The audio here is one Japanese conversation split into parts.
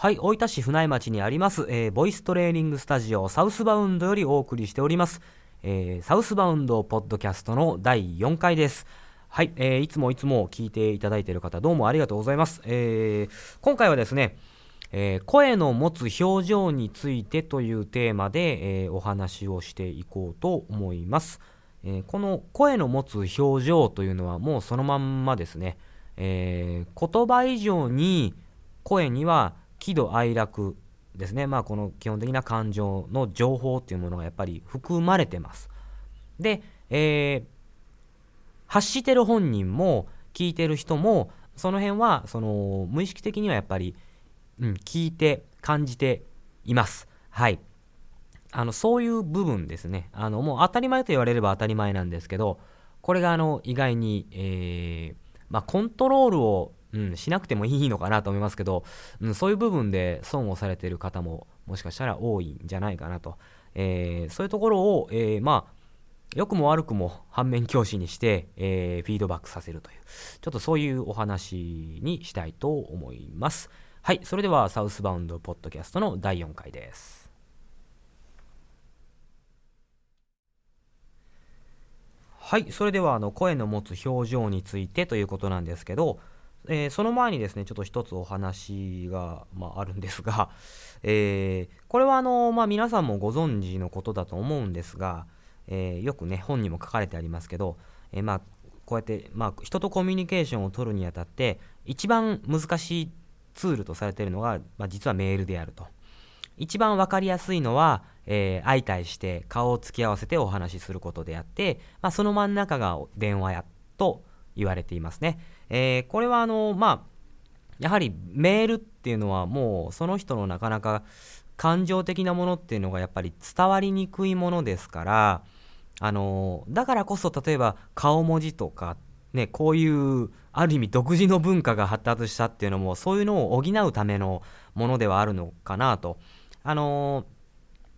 はい、大分市船井町にあります、えーボイストレーニングスタジオサウスバウンドよりお送りしております、えーサウスバウンドポッドキャストの第4回です。はい、えーいつもいつも聞いていただいている方どうもありがとうございます。えー今回はですね、えー声の持つ表情についてというテーマで、えーお話をしていこうと思います。えーこの声の持つ表情というのはもうそのまんまですね、え言葉以上に声には喜怒哀楽ですね、まあ、この基本的な感情の情報っていうものがやっぱり含まれてます。で、えー発してる本人も聞いてる人もその辺はその無意識的にはやっぱり、うん、聞いて感じています。はい。あのそういう部分ですねあのもう当たり前と言われれば当たり前なんですけどこれがあの意外に、えーまあ、コントロールを、うん、しなくてもいいのかなと思いますけど、うん、そういう部分で損をされてる方ももしかしたら多いんじゃないかなと、えーそういうところを、えーまあ良くも悪くも反面教師にして、えーフィードバックさせるというちょっとそういうお話にしたいと思います。はいそれではサウスバウンドポッドキャストの第4回です。はいそれではあの声の持つ表情についてということなんですけど、えーその前にですねちょっと一つお話が、まあ、あるんですが、えーこれはあの、まあ、皆さんもご存知のことだと思うんですが、えーよくね本にも書かれてありますけど、えまあ、こうやって、まあ、人とコミュニケーションを取るにあたって一番難しいツールとされているのが、まあ、実はメールであると。一番分かりやすいのは、えー相対して顔を突き合わせてお話しすることであって、まあ、その真ん中が電話やと言われていますね。えーこれはあの、まあ、やはりメールっていうのはもうその人のなかなか感情的なものっていうのがやっぱり伝わりにくいものですから、あのだからこそ例えば顔文字とか、ね、こういうある意味独自の文化が発達したっていうのもそういうのを補うためのものではあるのかなと。あの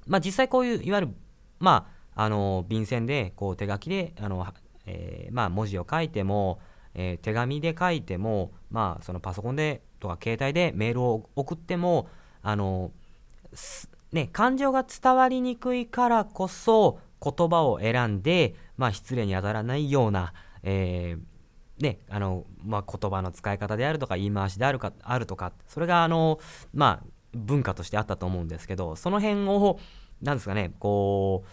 まあ、実際こういういわゆる、まあ、あの便箋でこう手書きであの、えーまあ、文字を書いても、えー手紙で書いても、まあ、そのパソコンでとか携帯でメールを送ってもあのね、感情が伝わりにくいからこそ言葉を選んで、まあ、失礼に当たらないような、えーねあのまあ、言葉の使い方であるとか言い回しであるかあるとかそれがあの、まあ、文化としてあったと思うんですけどその辺をなんですかねこ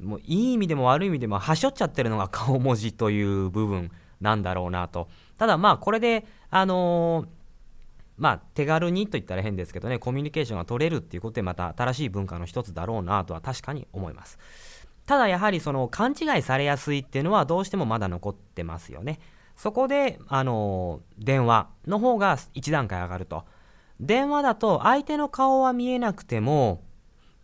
うもういい意味でも悪い意味でもはしょっちゃってるのが顔文字という部分。なんだろうなと。ただまあこれであのーまあ手軽にと言ったら変ですけどねコミュニケーションが取れるっていうことでまた新しい文化の一つだろうなとは確かに思います。ただやはりその勘違いされやすいっていうのはどうしてもまだ残ってますよね。そこであの電話の方が一段階上がると。電話だと相手の顔は見えなくても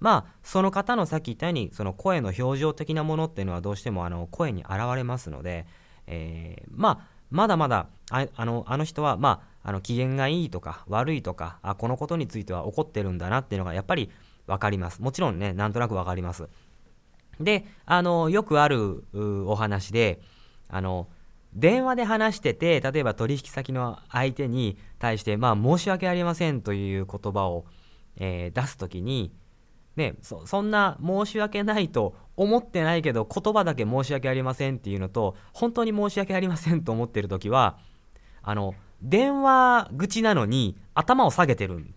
まあその方のさっき言ったようにその声の表情的なものっていうのはどうしてもあの声に現れますので、えーまあまだまだあのあの人はまああの機嫌がいいとか悪いとかあこのことについては怒ってるんだなっていうのがやっぱり分かります。もちろんねなんとなく分かります。であのよくあるお話であの電話で話してて例えば取引先の相手に対して、まあ、申し訳ありませんという言葉を、えー出す時にね、そそんな申し訳ないと思ってないけど言葉だけ申し訳ありませんっていうのと本当に申し訳ありませんと思ってる時はあの電話口なのに頭を下げてるん、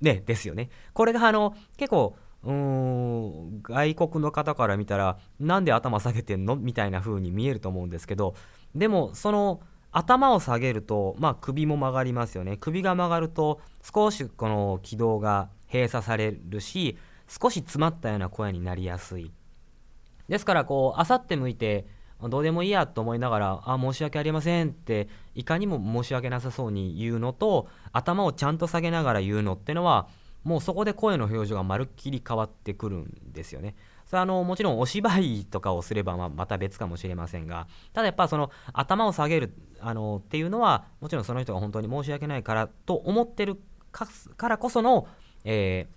ね、ですよね。これがあの結構うーん外国の方から見たらなんで頭下げてんの？みたいな風に見えると思うんですけどでもその頭を下げると、まあ、首も曲がりますよね首が曲がると少しこの軌道が閉鎖されるし少し詰まったような声になりやすいですからこうあさって向いてどうでもいいやと思いながらあ申し訳ありませんっていかにも申し訳なさそうに言うのと頭をちゃんと下げながら言うのってのはもうそこで声の表情がまるっきり変わってくるんですよね。それはあのもちろんお芝居とかをすればままた別かもしれませんがただやっぱその頭を下げるあのっていうのはもちろんその人が本当に申し訳ないからと思ってるかからこその、えー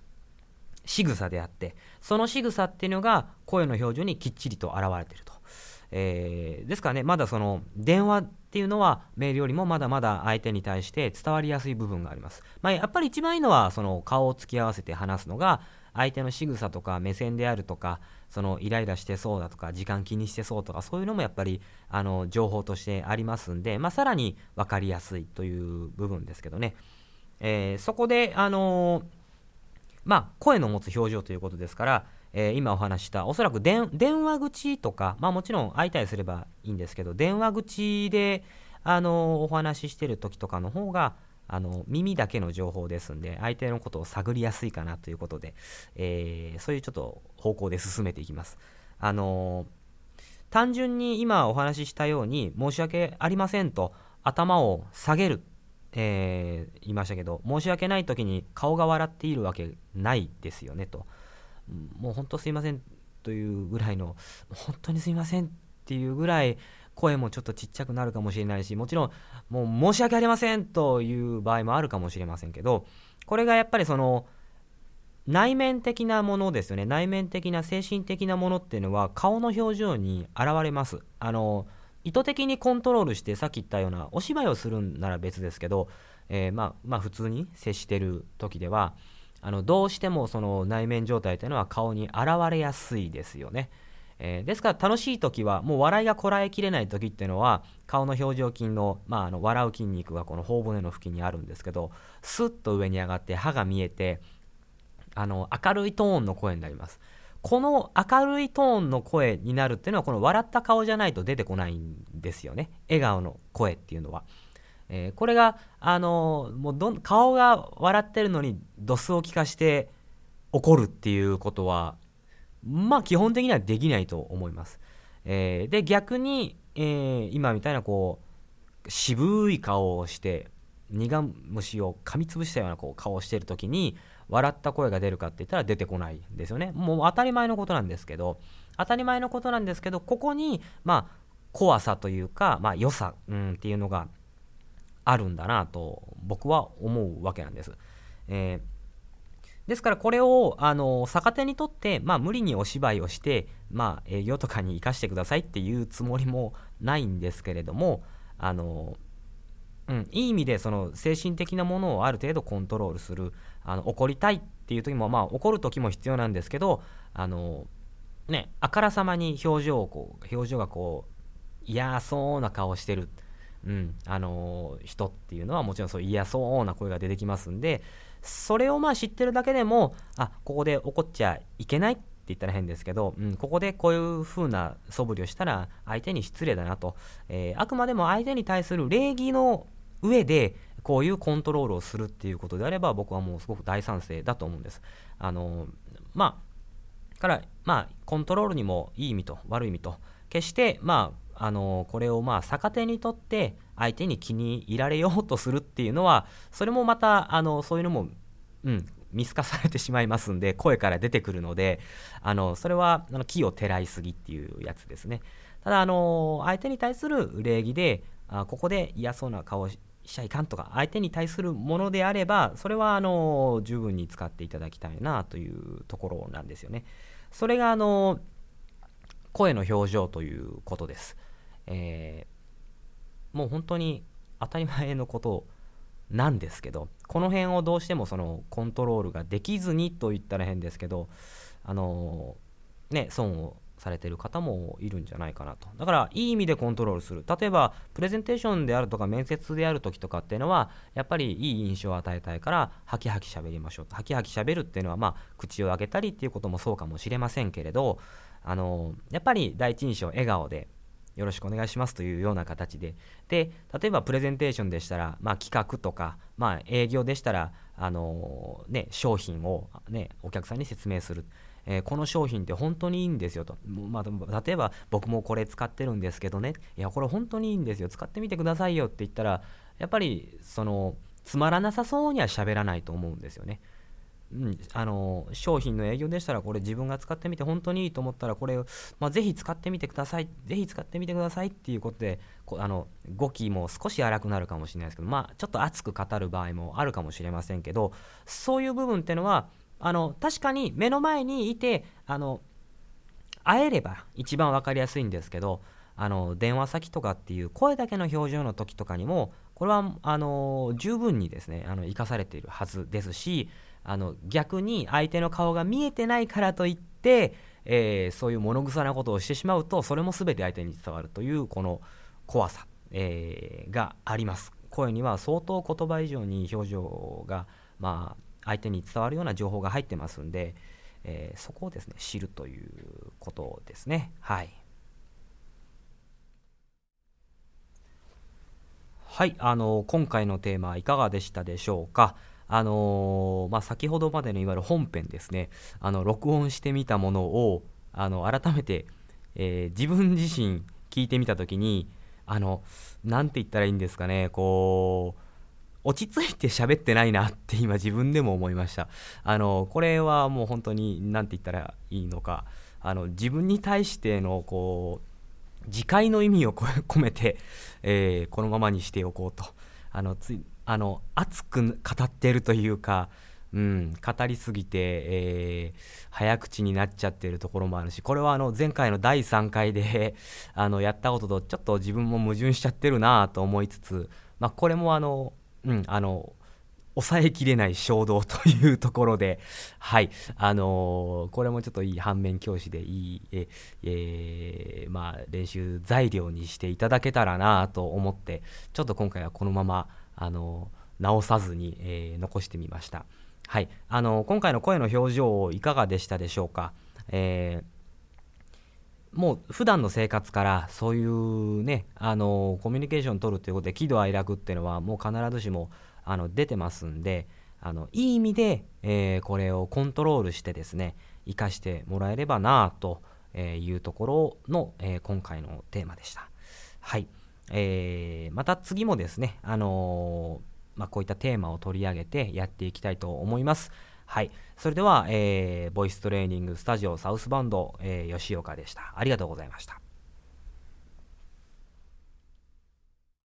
仕草であってその仕草っていうのが声の表情にきっちりと現れていると、えー、ですからねまだその電話っていうのはメールよりもまだまだ相手に対して伝わりやすい部分があります、まあ、やっぱり一番いいのはその顔を突き合わせて話すのが相手の仕草とか目線であるとかそのイライラしてそうだとか時間気にしてそうとかそういうのもやっぱりあの情報としてありますんで、まあ、さらに分かりやすいという部分ですけどね、えー、そこであのー、まあ声の持つ表情ということですからえー、今お話したおそらく電話口とか、まあ、もちろん会いたりすればいいんですけど電話口であのお話ししてる時とかの方があの耳だけの情報ですんで相手のことを探りやすいかなということで、えー、そういうちょっと方向で進めていきます。あの単純に今お話ししたように申し訳ありませんと頭を下げる、えー、言いましたけど申し訳ない時に顔が笑っているわけないですよねと。もう本当すいませんというぐらいの本当にすいませんっていうぐらい声もちょっとちっちゃくなるかもしれないしもちろんもう申し訳ありませんという場合もあるかもしれませんけどこれがやっぱりその内面的なものですよね内面的な精神的なものっていうのは顔の表情に現れますあの意図的にコントロールしてさっき言ったようなお芝居をするんなら別ですけど、えー、まあ、まあ普通に接してる時ではあのどうしてもその内面状態というのは顔に現れやすいですよね。えー、ですから楽しい時はもう笑いがこらえきれない時っていうのは顔の表情筋の,、まあ、あの笑う筋肉がこの頬骨の付近にあるんですけどスッと上に上がって歯が見えてあの明るいトーンの声になります。この明るいトーンの声になるっていうのはこの笑った顔じゃないと出てこないんですよね笑顔の声っていうのは。えー、これが、あのー、もうど顔が笑ってるのにドスを利かして怒るっていうことはまあ基本的にはできないと思います。えー、で逆に、えー、今みたいなこう渋い顔をして苦虫を噛みつぶしたようなこう顔をしている時に笑った声が出るかって言ったら出てこないんですよね。もう当たり前のことなんですけど当たり前のことなんですけどここにまあ怖さというか、まあ、良さ、うん、っていうのがあるんだなと僕は思うわけなんです。えー、ですからこれをあの逆手にとって、まあ、無理にお芝居をして、まあ、営業とかに生かしてくださいっていうつもりもないんですけれどもあの、うん、いい意味でその精神的なものをある程度コントロールするあの怒りたいっていう時も、まあ、怒る時も必要なんですけどあの、ね、あからさまに表情をこう表情がこう嫌そうな顔してる。うんあの、人っていうのはもちろんそう嫌そうな声が出てきますんでそれをまあ知ってるだけでもあここで怒っちゃいけないって言ったら変ですけど、うん、ここでこういう風な素振りをしたら相手に失礼だなと、えー、あくまでも相手に対する礼儀の上でこういうコントロールをするっていうことであれば僕はもうすごく大賛成だと思うんです。あの、まあからまあコントロールにもいい意味と悪い意味と決してまああのこれをまあ逆手にとって相手に気に入られようとするっていうのはそれもまたあのそういうのも、うん、見透かされてしまいますんで声から出てくるのであのそれはあの木をてらいすぎっていうやつですねただあの相手に対する礼儀であここで嫌そうな顔しちゃいかんとか相手に対するものであればそれはあの十分に使っていただきたいなというところなんですよねそれがあの声の表情ということです。えー、もう本当に当たり前のことなんですけどこの辺をどうしてもそのコントロールができずにと言ったら変ですけどあのー、ね損をされてる方もいるんじゃないかなと。だからいい意味でコントロールする。例えばプレゼンテーションであるとか面接である時とかっていうのはやっぱりいい印象を与えたいからハキハキ喋りましょう。とハキハキ喋るっていうのはまあ口を開けたりっていうこともそうかもしれませんけれどあのやっぱり第一印象笑顔でよろしくお願いしますというような形で。で例えばプレゼンテーションでしたら、まあ、企画とか、まあ、営業でしたら、あの、ね、商品を、ね、お客さんに説明する、えー、この商品って本当にいいんですよと、まあ、例えば僕もこれ使ってるんですけどね。いやこれ本当にいいんですよ。使ってみてくださいよって言ったらやっぱりそのつまらなさそうには喋らないと思うんですよね。うん、あの商品の営業でしたらこれ自分が使ってみて本当にいいと思ったらこれを、まあ、ぜひ使ってみてください。ぜひ使ってみてくださいっていうことであの語気も少し荒くなるかもしれないですけど、まあ、ちょっと熱く語る場合もあるかもしれませんけどそういう部分っていうのはあの確かに目の前にいてあの会えれば一番分かりやすいんですけどあの電話先とかっていう声だけの表情の時とかにもこれはあの十分にですねあの生かされているはずですしあの逆に相手の顔が見えてないからといって、えー、そういう物臭なことをしてしまうとそれも全て相手に伝わるというこの怖さ、えー、があります。声には相当言葉以上に表情が、まあ、相手に伝わるような情報が入ってますんで、えー、そこをですね知るということですねはい。はい、あの今回のテーマいかがでしたでしょうか？あのー、まあ、先ほどまでのいわゆる本編ですね、あの録音してみたものをあの改めて、えー、自分自身聞いてみたときに、あの、なんて言ったらいいんですかね、こう、落ち着いて喋ってないなって今自分でも思いました。あの、これはもう本当に何て言ったらいいのか、あの、自分に対してのこう、自戒の意味を 込めて、えー、このままにしておこうとあのつあの熱く語っているというか、うん、語りすぎて、えー、早口になっちゃってるところもあるしこれはあの前回の第3回であのやったこととちょっと自分も矛盾しちゃってるなと思いつつ、まあ、これもあの、うん、あの抑えきれない衝動というところで、はい、あのー、これもちょっといい反面教師でいい、ええー、まあ、練習材料にしていただけたらなと思って、ちょっと今回はこのまま、あのー、直さずに、え残してみました。はい、あの今回の声の表情いかがでしたでしょうか？えーもう普段の生活からそういうね、あのコミュニケーションを取るということで喜怒哀楽っていうのはもう必ずしもあの出てますんであのいい意味で、えー、これをコントロールしてですね生かしてもらえればなというところの、えー、今回のテーマでした。はい、えー、また次もですね、あのまあ、こういったテーマを取り上げてやっていきたいと思います。はい、それでは、えー、ボイストレーニングスタジオサウスバンド、えー、吉岡でした。ありがとうございました。